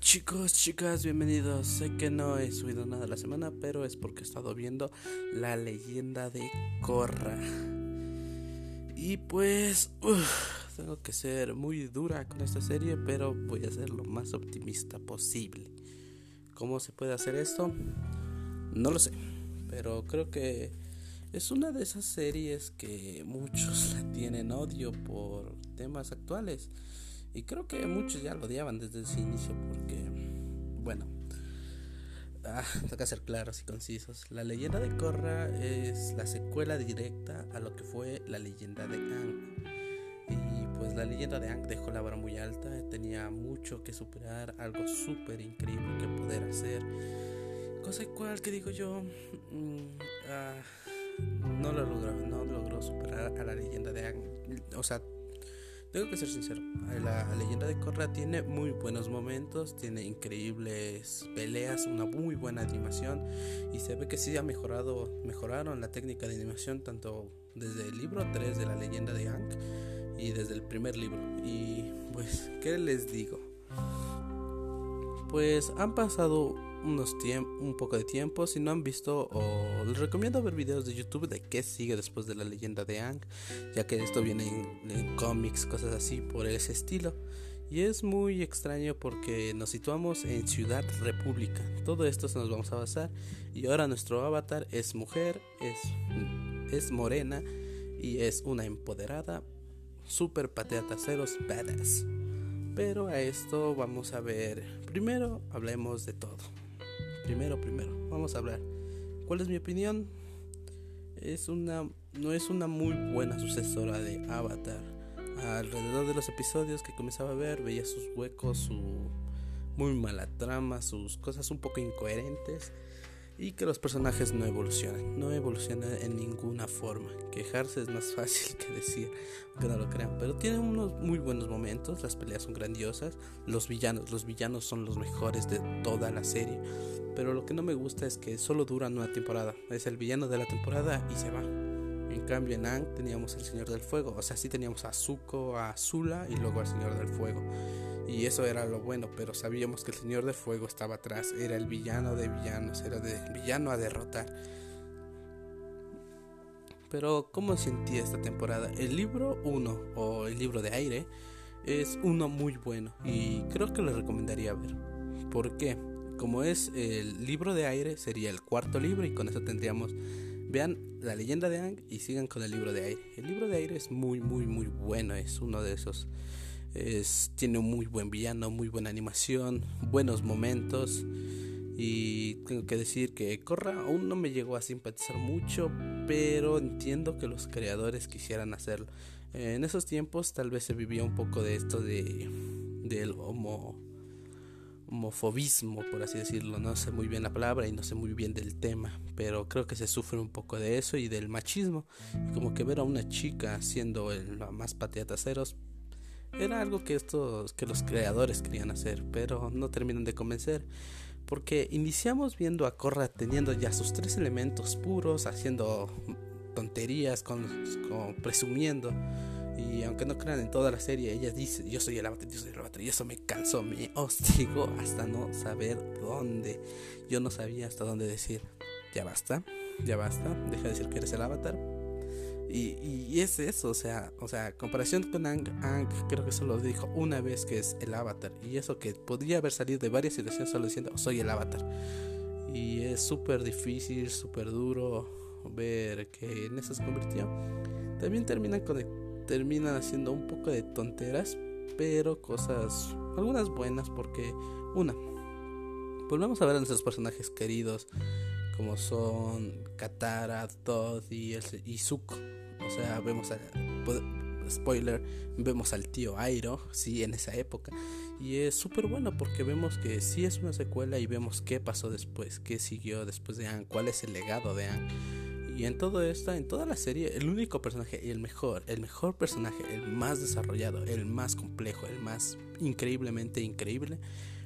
Chicos, chicas, bienvenidos. Sé que no he subido nada la semana, pero es porque he estado viendo la leyenda de Korra. Y pues, tengo que ser muy dura con esta serie, pero voy a ser lo más optimista posible. ¿Cómo se puede hacer esto? No lo sé, pero creo que es una de esas series que muchos tienen odio por temas actuales. Y creo que muchos ya lo odiaban desde ese inicio porque, bueno, ah, toca ser claros y concisos. La leyenda de Korra es la secuela directa a lo que fue la leyenda de Aang. Y pues la leyenda de Aang dejó la vara muy alta, tenía mucho que superar, algo súper increíble que poder hacer. Cosa cual que digo yo, mm, ah, no lo logró, no logró superar a la leyenda de Aang. O sea, tengo que ser sincero, la leyenda de Korra tiene muy buenos momentos, tiene increíbles peleas, una muy buena animación y se ve que sí ha mejorado, mejoraron la técnica de animación tanto desde el libro 3 de la leyenda de Aang y desde el primer libro. Y pues, ¿qué les digo? Pues han pasado unos un poco de tiempo. Si no han visto, o les recomiendo ver videos de YouTube de qué sigue después de la leyenda de Ang, ya que esto viene en, cómics, cosas así por ese estilo. Y es muy extraño porque nos situamos en Ciudad República. Todo esto se nos vamos a basar. Y ahora nuestro avatar es mujer, es, es morena y es una empoderada, super patea taceros, badass. Pero a esto vamos a ver. Primero hablemos de todo primero, primero, vamos a hablar. ¿Cuál es mi opinión? Es una, no es una muy buena sucesora de Avatar. Alrededor de los episodios que comenzaba a ver, veía sus huecos, su muy mala trama, sus cosas un poco incoherentes y que los personajes no evolucionan, no evolucionan en ninguna forma. Quejarse es más fácil que decir, que no lo crean, pero tienen unos muy buenos momentos, las peleas son grandiosas, los villanos, los villanos son los mejores de toda la serie, pero lo que no me gusta es que solo duran una temporada, es el villano de la temporada y se va. En cambio en Ang teníamos el Señor del Fuego, o sea, sí teníamos a Zuko, a Zula y luego al Señor del Fuego. Y eso era lo bueno, pero sabíamos que el Señor de Fuego estaba atrás, era el villano de villanos, era el villano a derrotar. Pero ¿cómo sentí esta temporada? El libro 1 o el libro de aire es uno muy bueno y creo que lo recomendaría ver. ¿Por qué? Como es el libro de aire, sería el cuarto libro y con eso tendríamos vean la leyenda de Ang y sigan con el libro de aire. El libro de aire es muy muy muy bueno, es uno de esos tiene un muy buen villano, muy buena animación, buenos momentos. Y tengo que decir que Corra aún no me llegó a simpatizar mucho, pero entiendo que los creadores quisieran hacerlo. En esos tiempos tal vez se vivía un poco de esto de del homo, homofobismo, por así decirlo. No sé muy bien la palabra y no sé muy bien del tema, pero creo que se sufre un poco de eso y del machismo. Como que ver a una chica siendo el más pateataceros era algo que estos que los creadores querían hacer, pero no terminan de convencer. Porque iniciamos viendo a Korra teniendo ya sus tres elementos puros, haciendo tonterías, con, presumiendo. Y aunque no crean en toda la serie, ella dice, yo soy el avatar, yo soy el avatar. Y eso me cansó, me hostigó hasta no saber dónde. Yo no sabía hasta dónde decir, ya basta, ya basta, deja de decir que eres el avatar, y, es eso, o sea, o sea, comparación con Ang, Ang creo que solo dijo una vez que es el avatar. Y eso que podría haber salido de varias situaciones solo diciendo soy el avatar. Y es súper difícil, súper duro ver que en eso se convirtió. También terminan, con, terminan haciendo un poco de tonteras, pero cosas, algunas buenas, porque una, volvemos a ver a nuestros personajes queridos como son Katara, Todd y, el, y Zuko. O sea, vemos a, spoiler, vemos al tío Airo, sí, en esa época. Y es súper bueno porque vemos que sí es una secuela y vemos qué pasó después, qué siguió después de Anne, cuál es el legado de Anne. Y en todo esto, en toda la serie, el único personaje y el mejor, el mejor personaje, el más desarrollado, el más complejo, el más increíblemente increíble,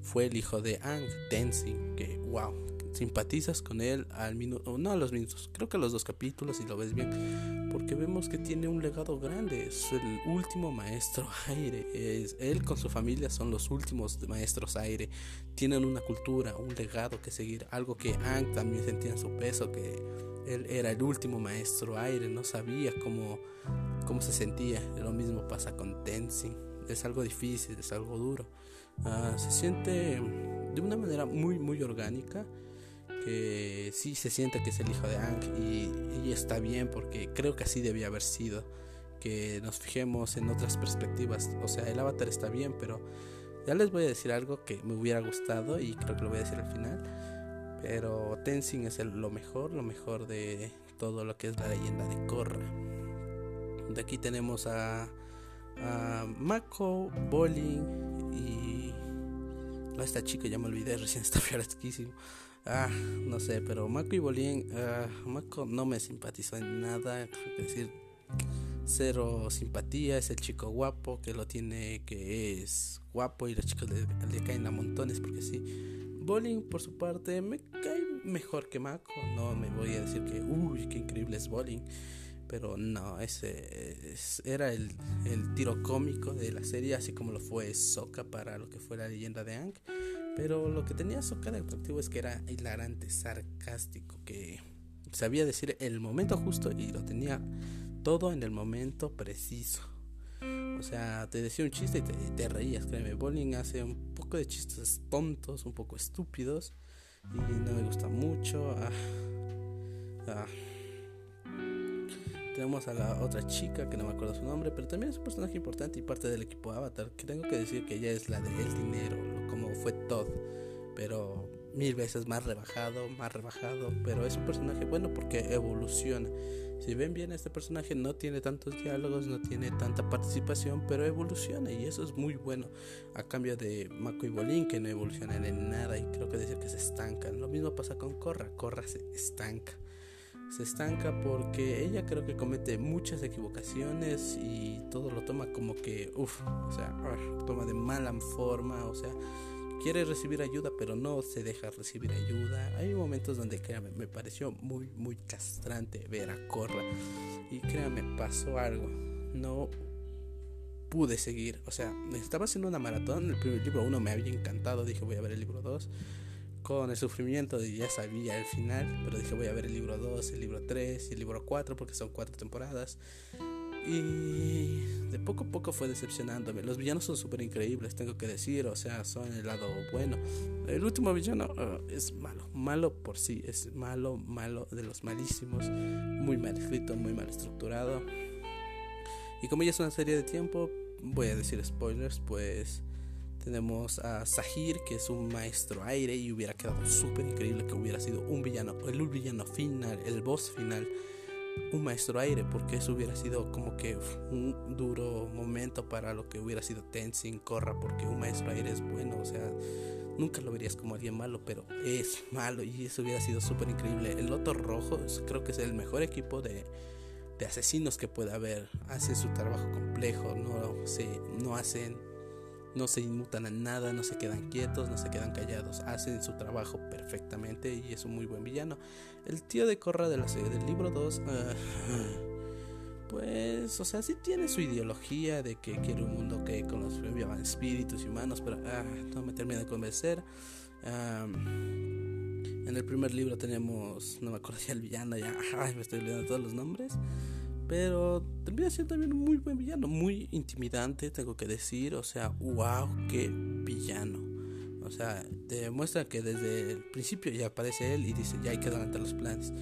fue el hijo de Ang, Tenzin, que wow, simpatizas con él al minuto, no a los minutos, creo que a los dos capítulos y lo ves bien, porque vemos que tiene un legado grande, es el último maestro aire, él con su familia son los últimos maestros aire, tienen una cultura, un legado que seguir, algo que Ang también sentía en su peso, que él era el último maestro aire, no sabía cómo, cómo se sentía, lo mismo pasa con Tenzin, es algo difícil, es algo duro. Ah, se siente de una manera muy muy orgánica que sí se siente que es el hijo de Ang y, está bien porque creo que así debía haber sido que nos fijemos en otras perspectivas o sea el avatar está bien pero ya les voy a decir algo que me hubiera gustado y creo que lo voy a decir al final pero Tenzin es lo mejor lo mejor de todo lo que es la leyenda de Korra de aquí tenemos a, Mako Bowling y esta chica ya me olvidé, recién está fresquísimo. Ah, no sé, pero Mako y Bolín, uh, Mako no me simpatizó en nada, es decir, cero simpatía, es el chico guapo que lo tiene, que es guapo y los chicos le, caen a montones porque sí. Bowling, por su parte, me cae mejor que Mako, no me voy a decir que, uy, qué increíble es Bowling pero no, ese era el, el, tiro cómico de la serie, así como lo fue Soka para lo que fue la leyenda de Ang. Pero lo que tenía Soka de atractivo es que era hilarante, sarcástico, que sabía decir el momento justo y lo tenía todo en el momento preciso. O sea, te decía un chiste y te, reías, créeme. Bowling hace un poco de chistes tontos, un poco estúpidos y no me gusta mucho. Ah, ah tenemos a la otra chica que no me acuerdo su nombre, pero también es un personaje importante y parte del equipo Avatar. Que tengo que decir que ella es la del dinero, como fue Todd, pero mil veces más rebajado, más rebajado. Pero es un personaje bueno porque evoluciona. Si ven bien, este personaje no tiene tantos diálogos, no tiene tanta participación, pero evoluciona y eso es muy bueno. A cambio de Mako y Bolin, que no evolucionan en nada y creo que decir que se estancan. Lo mismo pasa con Korra, Korra se estanca se estanca porque ella creo que comete muchas equivocaciones y todo lo toma como que, uff, o sea, toma de mala forma, o sea, quiere recibir ayuda pero no se deja recibir ayuda. Hay momentos donde, créame, me pareció muy, muy castrante ver a Corra y créame, pasó algo, no pude seguir, o sea, estaba haciendo una maratón, el primer libro uno me había encantado, dije voy a ver el libro 2 con el sufrimiento de ya sabía el final, pero dije voy a ver el libro 2, el libro 3 y el libro 4 porque son cuatro temporadas. Y de poco a poco fue decepcionándome. Los villanos son súper increíbles, tengo que decir, o sea, son el lado bueno. El último villano uh, es malo, malo por sí, es malo, malo de los malísimos, muy mal escrito, muy mal estructurado. Y como ya es una serie de tiempo, voy a decir spoilers, pues tenemos a Sahir, que es un maestro aire y hubiera quedado súper increíble que hubiera sido un villano, el villano final, el boss final, un maestro aire, porque eso hubiera sido como que un duro momento para lo que hubiera sido Tenzin Korra, porque un maestro aire es bueno, o sea, nunca lo verías como alguien malo, pero es malo y eso hubiera sido súper increíble. El Loto Rojo creo que es el mejor equipo de, de asesinos que pueda haber, hacen su trabajo complejo, no, se, no hacen no se inmutan a nada, no se quedan quietos, no se quedan callados, hacen su trabajo perfectamente y es un muy buen villano. El tío de Corra de la serie del libro 2, ah, pues, o sea, sí tiene su ideología de que quiere un mundo que con los espíritus humanos, pero ah, no me termina de convencer. en el primer libro tenemos, no me acuerdo si el villano, ya me estoy olvidando todos los nombres. Pero termina siendo también un muy buen villano, muy intimidante, tengo que decir. O sea, wow, qué villano. O sea, te demuestra que desde el principio ya aparece él y dice, ya hay que adelantar los planes.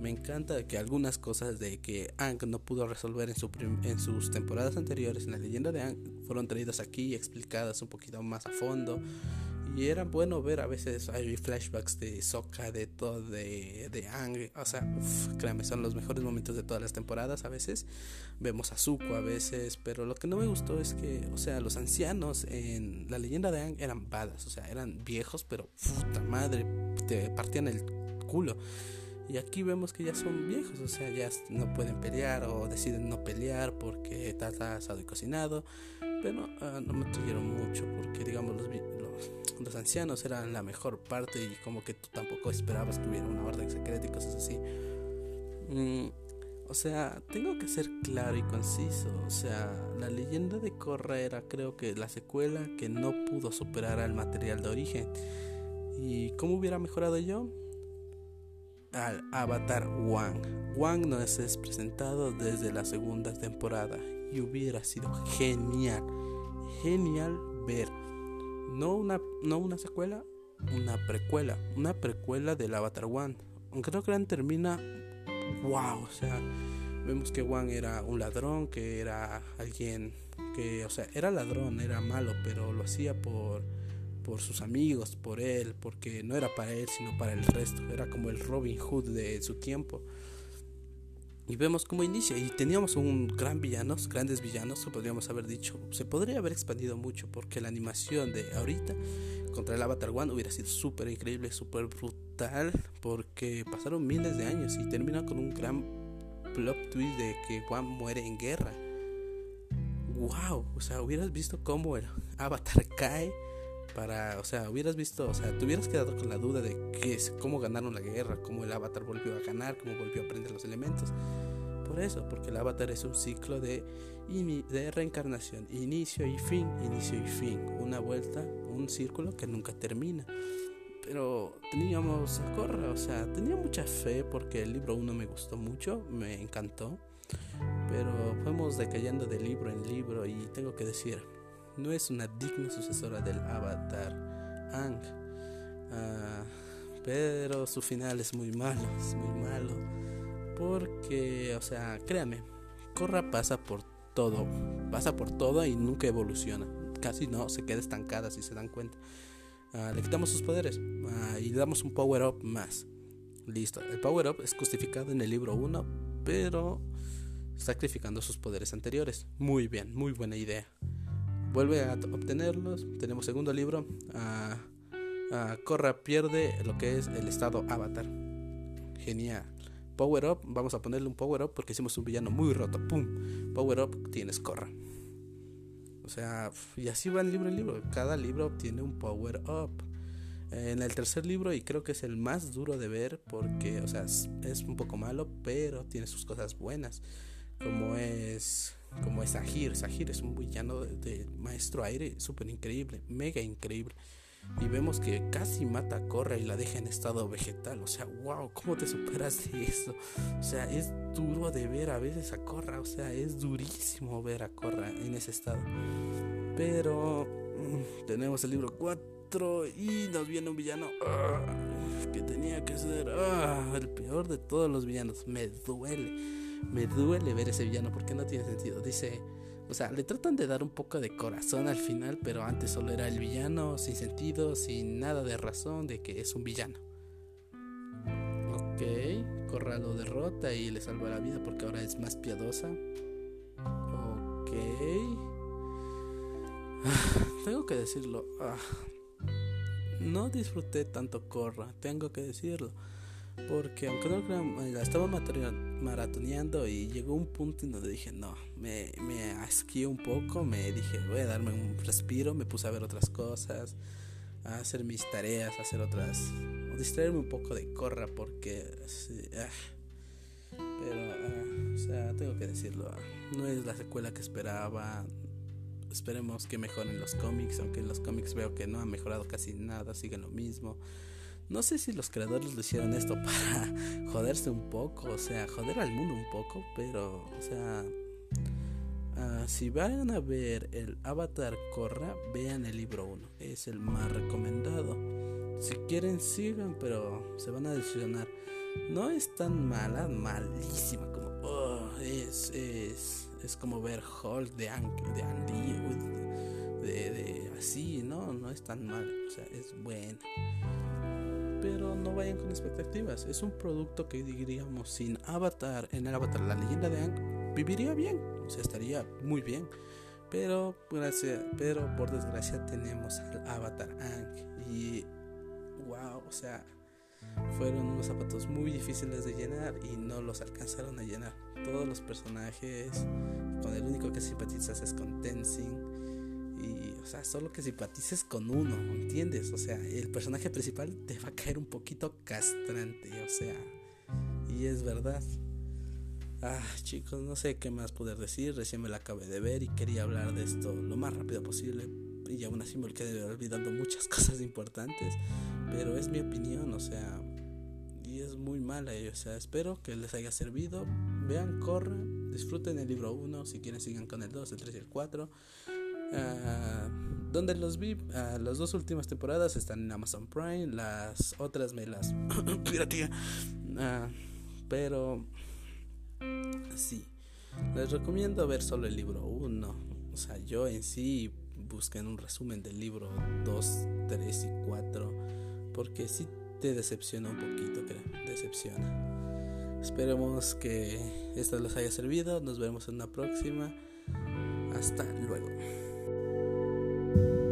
Me encanta que algunas cosas de que Ang no pudo resolver en, su en sus temporadas anteriores en la leyenda de Ang fueron traídas aquí y explicadas un poquito más a fondo. Y era bueno ver a veces hay flashbacks de Sokka, de todo, de, de Ang. O sea, créanme, son los mejores momentos de todas las temporadas. A veces vemos a Zuko, a veces. Pero lo que no me gustó es que, o sea, los ancianos en la leyenda de Ang eran badas. O sea, eran viejos, pero puta madre, te partían el culo. Y aquí vemos que ya son viejos, o sea, ya no pueden pelear o deciden no pelear porque está asado y cocinado. Pero ah, no me tuvieron mucho porque, digamos, los, los ancianos eran la mejor parte y como que tú tampoco esperabas que hubiera una orden secreta y cosas así. Mm, o sea, tengo que ser claro y conciso. O sea, la leyenda de Korra era creo que la secuela que no pudo superar al material de origen. ¿Y cómo hubiera mejorado yo? Al avatar Wang. Wang nos es presentado desde la segunda temporada y hubiera sido genial, genial ver no una, no una secuela, una precuela, una precuela del Avatar One. Aunque no crean, termina wow, o sea, vemos que Wang era un ladrón, que era alguien que, o sea, era ladrón, era malo, pero lo hacía por por sus amigos, por él, porque no era para él, sino para el resto, era como el Robin Hood de su tiempo. Y vemos cómo inicia. Y teníamos un gran villanos, grandes villanos, podríamos haber dicho. Se podría haber expandido mucho porque la animación de ahorita contra el Avatar One hubiera sido súper increíble, súper brutal. Porque pasaron miles de años y termina con un gran plot twist de que One muere en guerra. ¡Wow! O sea, hubieras visto cómo el Avatar cae para, o sea, hubieras visto, o sea, te hubieras quedado con la duda de qué es, cómo ganaron la guerra, cómo el avatar volvió a ganar, cómo volvió a aprender los elementos. Por eso, porque el avatar es un ciclo de, de reencarnación, inicio y fin, inicio y fin, una vuelta, un círculo que nunca termina. Pero teníamos a Corra, o sea, tenía mucha fe porque el libro 1 me gustó mucho, me encantó, pero fuimos decayendo de libro en libro y tengo que decir, no es una digna sucesora del Avatar Ang. Ah, pero su final es muy malo, es muy malo. Porque, o sea, créame, Korra pasa por todo, pasa por todo y nunca evoluciona. Casi no, se queda estancada si se dan cuenta. Ah, le quitamos sus poderes ah, y le damos un power up más. Listo, el power up es justificado en el libro 1, pero sacrificando sus poderes anteriores. Muy bien, muy buena idea vuelve a obtenerlos. Tenemos segundo libro. a Corra pierde lo que es el estado avatar. Genial. Power up, vamos a ponerle un power up porque hicimos un villano muy roto. ¡Pum! Power up, tienes Corra. O sea, y así va libro en libro. Cada libro obtiene un power up. En el tercer libro, y creo que es el más duro de ver porque, o sea, es un poco malo, pero tiene sus cosas buenas. Como es como es Sahir. Sahir es un villano de, maestro aire súper increíble, mega increíble. Y vemos que casi mata a Korra y la deja en estado vegetal. O sea, wow, ¿cómo te superas de eso? O sea, es duro de ver a veces a Korra. O sea, es durísimo ver a Korra en ese estado. Pero mm, tenemos el libro 4 y nos viene un villano ah, que tenía que ser ah, el peor de todos los villanos. Me duele me duele ver ese villano porque no tiene sentido. Dice, o sea, le tratan de dar un poco de corazón al final, pero antes solo era el villano, sin sentido, sin nada de razón de que es un villano. Ok, Corra lo derrota y le salva la vida porque ahora es más piadosa. Ok. tengo que decirlo. Ah, no disfruté tanto Corra, tengo que decirlo. Porque aunque no la estaba maratoneando y llegó un punto en donde dije, no, me, me asqué un poco, me dije, voy a darme un respiro, me puse a ver otras cosas, a hacer mis tareas, a hacer otras, o distraerme un poco de corra porque, ah, pero, ah, o sea, tengo que decirlo, no es la secuela que esperaba, esperemos que mejoren los cómics, aunque en los cómics veo que no ha mejorado casi nada, siguen lo mismo. No sé si los creadores lo hicieron esto para joderse un poco, o sea, joder al mundo un poco, pero, o sea, ah, si van a ver el Avatar Korra, vean el libro 1, es el más recomendado. Si quieren, sigan, pero se van a decepcionar. No es tan mala, malísima como, oh, es, es, es como ver Hulk de, de Andy, de, de así, no, no es tan mal, o sea, es bueno pero no vayan con expectativas. Es un producto que diríamos sin Avatar, en el Avatar, la leyenda de Ang, viviría bien, o sea, estaría muy bien. Pero, gracias, pero por desgracia tenemos al Avatar Ang y wow, o sea, fueron unos zapatos muy difíciles de llenar y no los alcanzaron a llenar. Todos los personajes, con el único que simpatizas es con Tenzin o sea, solo que simpatices con uno, ¿entiendes? O sea, el personaje principal te va a caer un poquito castrante, o sea, y es verdad. Ah, chicos, no sé qué más poder decir, recién me la acabé de ver y quería hablar de esto lo más rápido posible y aún así me quedé olvidando muchas cosas importantes, pero es mi opinión, o sea, y es muy mala, o sea, espero que les haya servido, vean, corran, disfruten el libro 1, si quieren sigan con el 2, el 3 y el 4. Ah, donde los vi, uh, las dos últimas temporadas están en Amazon Prime, las otras me las pirateé. Uh, pero sí, les recomiendo ver solo el libro 1. O sea, yo en sí busquen un resumen del libro 2, 3 y 4, porque sí te decepciona un poquito, creo, decepciona. Esperemos que esto les haya servido, nos vemos en una próxima. Hasta luego. thank you